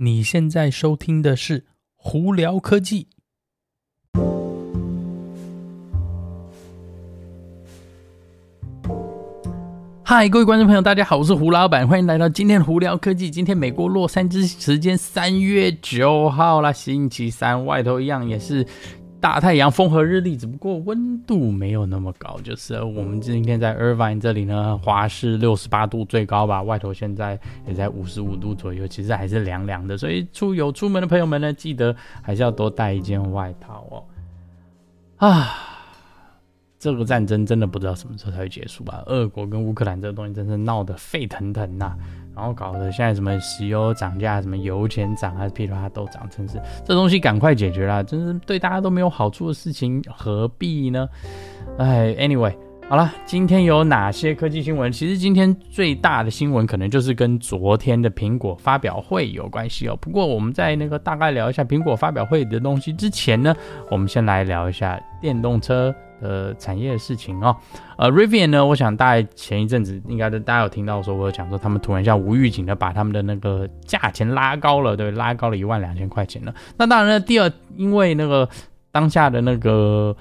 你现在收听的是《胡聊科技》。嗨，各位观众朋友，大家好，我是胡老板，欢迎来到今天的《胡聊科技》。今天美国洛杉矶时间三月九号啦，星期三，外头一样也是。大太阳，风和日丽，只不过温度没有那么高。就是我们今天在 Irvine 这里呢，华氏六十八度最高吧，外头现在也在五十五度左右，其实还是凉凉的。所以出有出门的朋友们呢，记得还是要多带一件外套哦。啊，这个战争真的不知道什么时候才会结束吧？俄国跟乌克兰这个东西真是闹得沸腾腾呐、然后搞得现在什么石油涨价，什么油钱涨啊，噼里啪啦都涨，真是这东西赶快解决啦，真是对大家都没有好处的事情，何必呢？哎，anyway，好了，今天有哪些科技新闻？其实今天最大的新闻可能就是跟昨天的苹果发表会有关系哦。不过我们在那个大概聊一下苹果发表会的东西之前呢，我们先来聊一下电动车。呃，产业的事情哦，呃，Rivian 呢，我想大概前一阵子应该大家有听到说，我有讲说他们突然一下无预警的把他们的那个价钱拉高了，对，拉高了一万两千块钱了。那当然呢，第二，因为那个当下的那个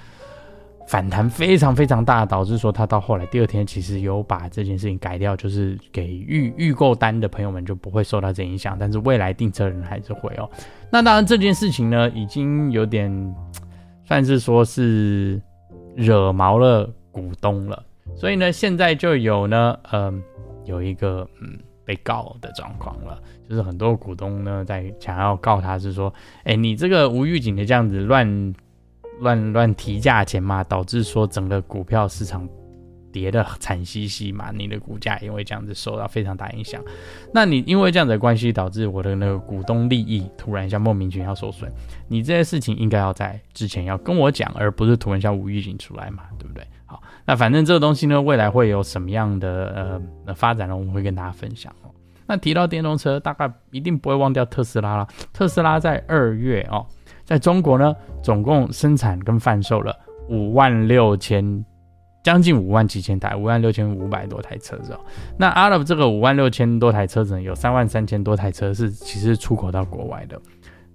反弹非常非常大，导致说他到后来第二天其实有把这件事情改掉，就是给预预购单的朋友们就不会受到这影响，但是未来订车人还是会哦。那当然这件事情呢，已经有点算是说是。惹毛了股东了，所以呢，现在就有呢，嗯、呃，有一个嗯被告的状况了，就是很多股东呢在想要告他，是说，哎，你这个无预警的这样子乱乱乱提价钱嘛，导致说整个股票市场。跌得惨兮兮嘛，你的股价因为这样子受到非常大影响。那你因为这样子的关系，导致我的那个股东利益突然一下莫名其妙受损。你这些事情应该要在之前要跟我讲，而不是突然一下无预警出来嘛，对不对？好，那反正这个东西呢，未来会有什么样的呃发展呢？我们会跟大家分享哦。那提到电动车，大概一定不会忘掉特斯拉了。特斯拉在二月哦，在中国呢，总共生产跟贩售了五万六千。将近五万七千台，五万六千五百多台车子哦。那 out of 这个五万六千多台车子呢，有三万三千多台车是其实出口到国外的。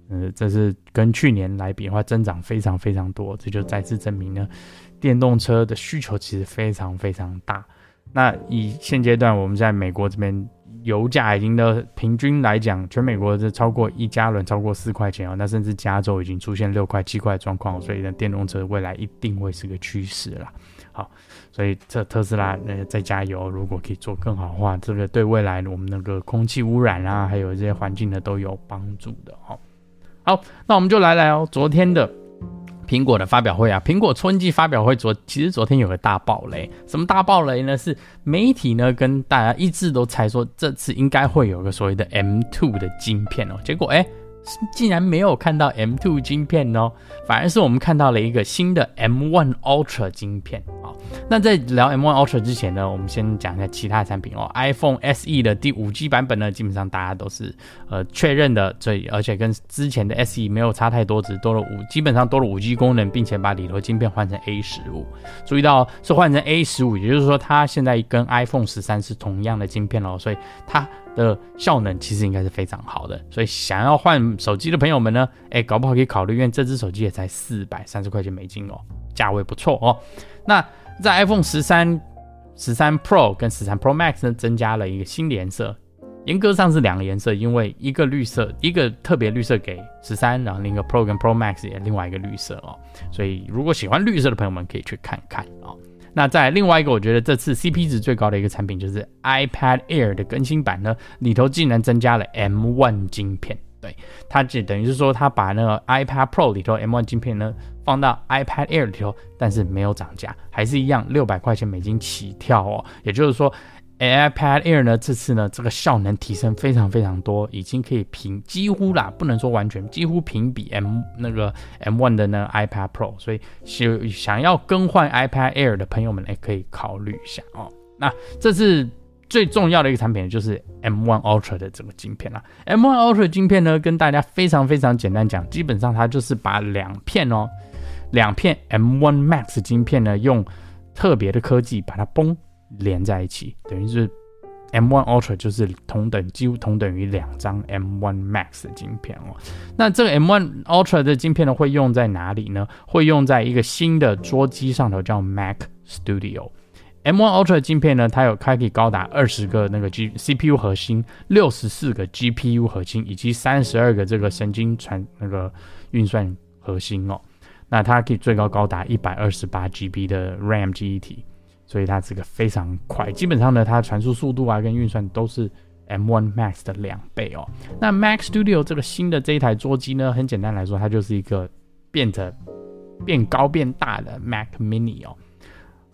嗯，这是跟去年来比的话，增长非常非常多。这就再次证明呢，电动车的需求其实非常非常大。那以现阶段我们在美国这边油价已经的平均来讲，全美国是超过一加仑超过四块钱哦。那甚至加州已经出现六块七块的状况，所以呢，电动车未来一定会是个趋势啦。好，所以这特斯拉呢在加油，如果可以做更好的话，这个对未来我们那个空气污染啊，还有这些环境呢都有帮助的哈。好，那我们就来来哦，昨天的苹果的发表会啊，苹果春季发表会昨其实昨天有个大爆雷，什么大爆雷呢？是媒体呢跟大家一致都猜说这次应该会有个所谓的 M2 的晶片哦，结果哎。竟然没有看到 M2 晶片哦，反而是我们看到了一个新的 M1 Ultra 晶片。好，那在聊 M1 Ultra 之前呢，我们先讲一下其他产品哦。iPhone SE 的第五 G 版本呢，基本上大家都是呃确认的，这而且跟之前的 SE 没有差太多，只多了五，基本上多了五 G 功能，并且把里头晶片换成 A 十五。注意到是换成 A 十五，也就是说它现在跟 iPhone 十三是同样的晶片哦，所以它。的效能其实应该是非常好的，所以想要换手机的朋友们呢，哎，搞不好可以考虑，因为这只手机也才四百三十块钱美金哦，价位不错哦。那在 iPhone 十三、十三 Pro 跟十三 Pro Max 呢，增加了一个新颜色，严格上是两个颜色，因为一个绿色，一个特别绿色给十三，然后另一个 Pro 跟 Pro Max 也另外一个绿色哦，所以如果喜欢绿色的朋友们可以去看看哦。那在另外一个，我觉得这次 CP 值最高的一个产品就是 iPad Air 的更新版呢，里头竟然增加了 M1 晶片，对，它只等于是说它把那个 iPad Pro 里头 M1 晶片呢放到 iPad Air 里头，但是没有涨价，还是一样六百块钱美金起跳哦，也就是说。iPad Air 呢，这次呢，这个效能提升非常非常多，已经可以平几乎啦，不能说完全，几乎平比 M 那个 M1 的那个 iPad Pro，所以想想要更换 iPad Air 的朋友们，也可以考虑一下哦。那这次最重要的一个产品就是 M1 Ultra 的这个晶片啦。M1 Ultra 晶片呢，跟大家非常非常简单讲，基本上它就是把两片哦，两片 M1 Max 晶片呢，用特别的科技把它崩。连在一起，等于是 M1 Ultra 就是同等几乎同等于两张 M1 Max 的晶片哦。那这个 M1 Ultra 的晶片呢，会用在哪里呢？会用在一个新的桌机上头，叫 Mac Studio。M1 Ultra 的晶片呢，它有可以高达二十个那个 G CPU 核心，六十四个 GPU 核心，以及三十二个这个神经传那个运算核心哦。那它可以最高高达一百二十八 GB 的 RAM 记忆体。所以它这个非常快，基本上呢，它传输速度啊跟运算都是 M1 Max 的两倍哦。那 Mac Studio 这个新的这一台桌机呢，很简单来说，它就是一个变得变高变大的 Mac Mini 哦。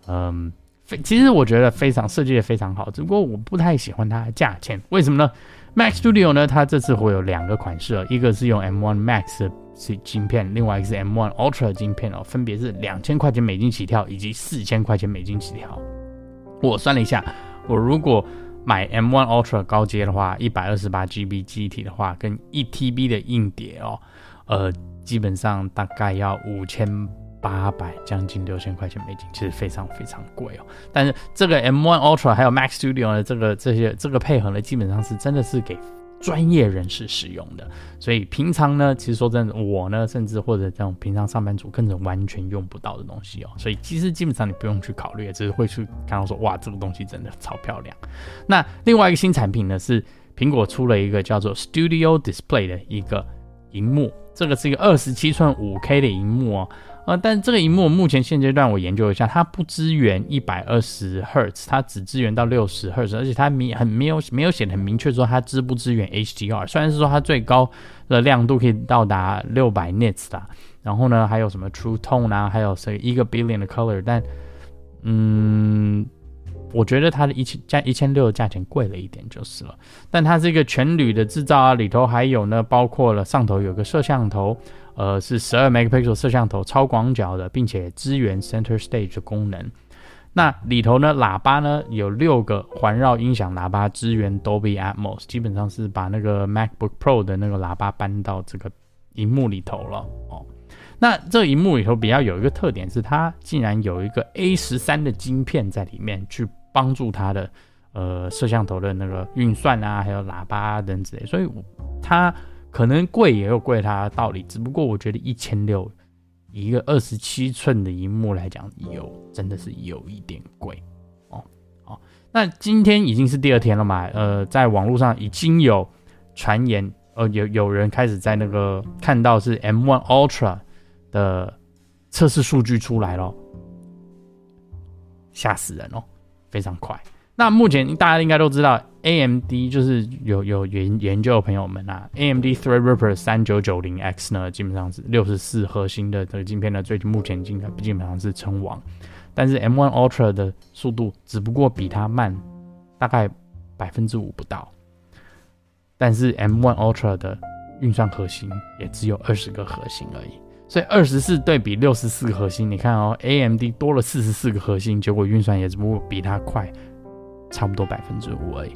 嗯，非其实我觉得非常设计的非常好，只不过我不太喜欢它的价钱，为什么呢？Mac Studio 呢，它这次会有两个款式，一个是用 M1 Max。是晶片，另外一个是 M1 Ultra 晶片哦，分别是两千块钱美金起跳，以及四千块钱美金起跳。我算了一下，我如果买 M1 Ultra 高阶的话，一百二十八 GB 记忆体的话，跟一 TB 的硬碟哦，呃，基本上大概要五千八百，将近六千块钱美金，其实非常非常贵哦。但是这个 M1 Ultra 还有 Mac Studio 的这个这些这个配合呢，基本上是真的是给。专业人士使用的，所以平常呢，其实说真的，我呢，甚至或者这种平常上班族，根本完全用不到的东西哦。所以其实基本上你不用去考虑，只是会去看到说，哇，这个东西真的超漂亮。那另外一个新产品呢，是苹果出了一个叫做 Studio Display 的一个荧幕，这个是一个二十七寸五 K 的荧幕哦。呃，但这个荧幕目前现阶段我研究一下，它不支援一百二十赫兹，它只支援到六十赫兹，而且它明很没有没有写的很明确说它支不支援 HDR。虽然是说它最高的亮度可以到达六百 nits 啦，然后呢还有什么 True Tone 啊，还有这一个 billion 的 color，但嗯，我觉得它的一千加一千六的价钱贵了一点就是了。但它这个全铝的制造啊，里头还有呢，包括了上头有个摄像头。呃，是十二 megapixel 摄像头，超广角的，并且支援 center stage 的功能。那里头呢，喇叭呢有六个环绕音响喇叭，支援 Dolby Atmos，基本上是把那个 MacBook Pro 的那个喇叭搬到这个荧幕里头了哦。那这荧幕里头比较有一个特点是，它竟然有一个 A 十三的晶片在里面，去帮助它的呃摄像头的那个运算啊，还有喇叭啊等之类，所以它。可能贵也有贵它的道理，只不过我觉得一千六一个二十七寸的荧幕来讲，有真的是有一点贵哦。哦，那今天已经是第二天了嘛？呃，在网络上已经有传言，呃，有有人开始在那个看到是 M1 Ultra 的测试数据出来了，吓死人哦，非常快。那目前大家应该都知道，AMD 就是有有研研究的朋友们啊，AMD Threadripper 三九九零 X 呢，基本上是六十四核心的这个晶片呢，最近目前基本基本上是称王，但是 M1 Ultra 的速度只不过比它慢大概百分之五不到，但是 M1 Ultra 的运算核心也只有二十个核心而已，所以二十四对比六十四个核心，你看哦，AMD 多了四十四个核心，结果运算也只不过比它快。差不多百分之五而已，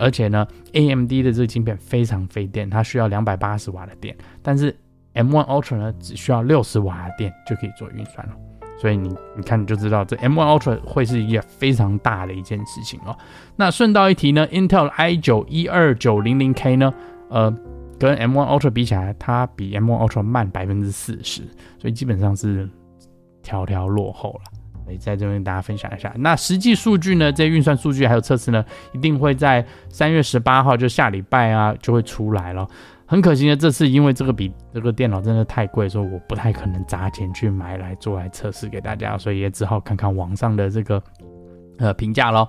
而且呢，AMD 的这个晶片非常费电，它需要两百八十瓦的电，但是 M1 Ultra 呢，只需要六十瓦的电就可以做运算了。所以你你看你就知道，这 M1 Ultra 会是一个非常大的一件事情哦。那顺道一提呢，Intel i9 一二九零零 K 呢，呃，跟 M1 Ultra 比起来，它比 M1 Ultra 慢百分之四十，所以基本上是条条落后了。也在这边跟大家分享一下，那实际数据呢？这运算数据还有测试呢，一定会在三月十八号，就下礼拜啊，就会出来了。很可惜呢，这次因为这个比这个电脑真的太贵，所以我不太可能砸钱去买来做来测试给大家，所以也只好看看网上的这个呃评价喽。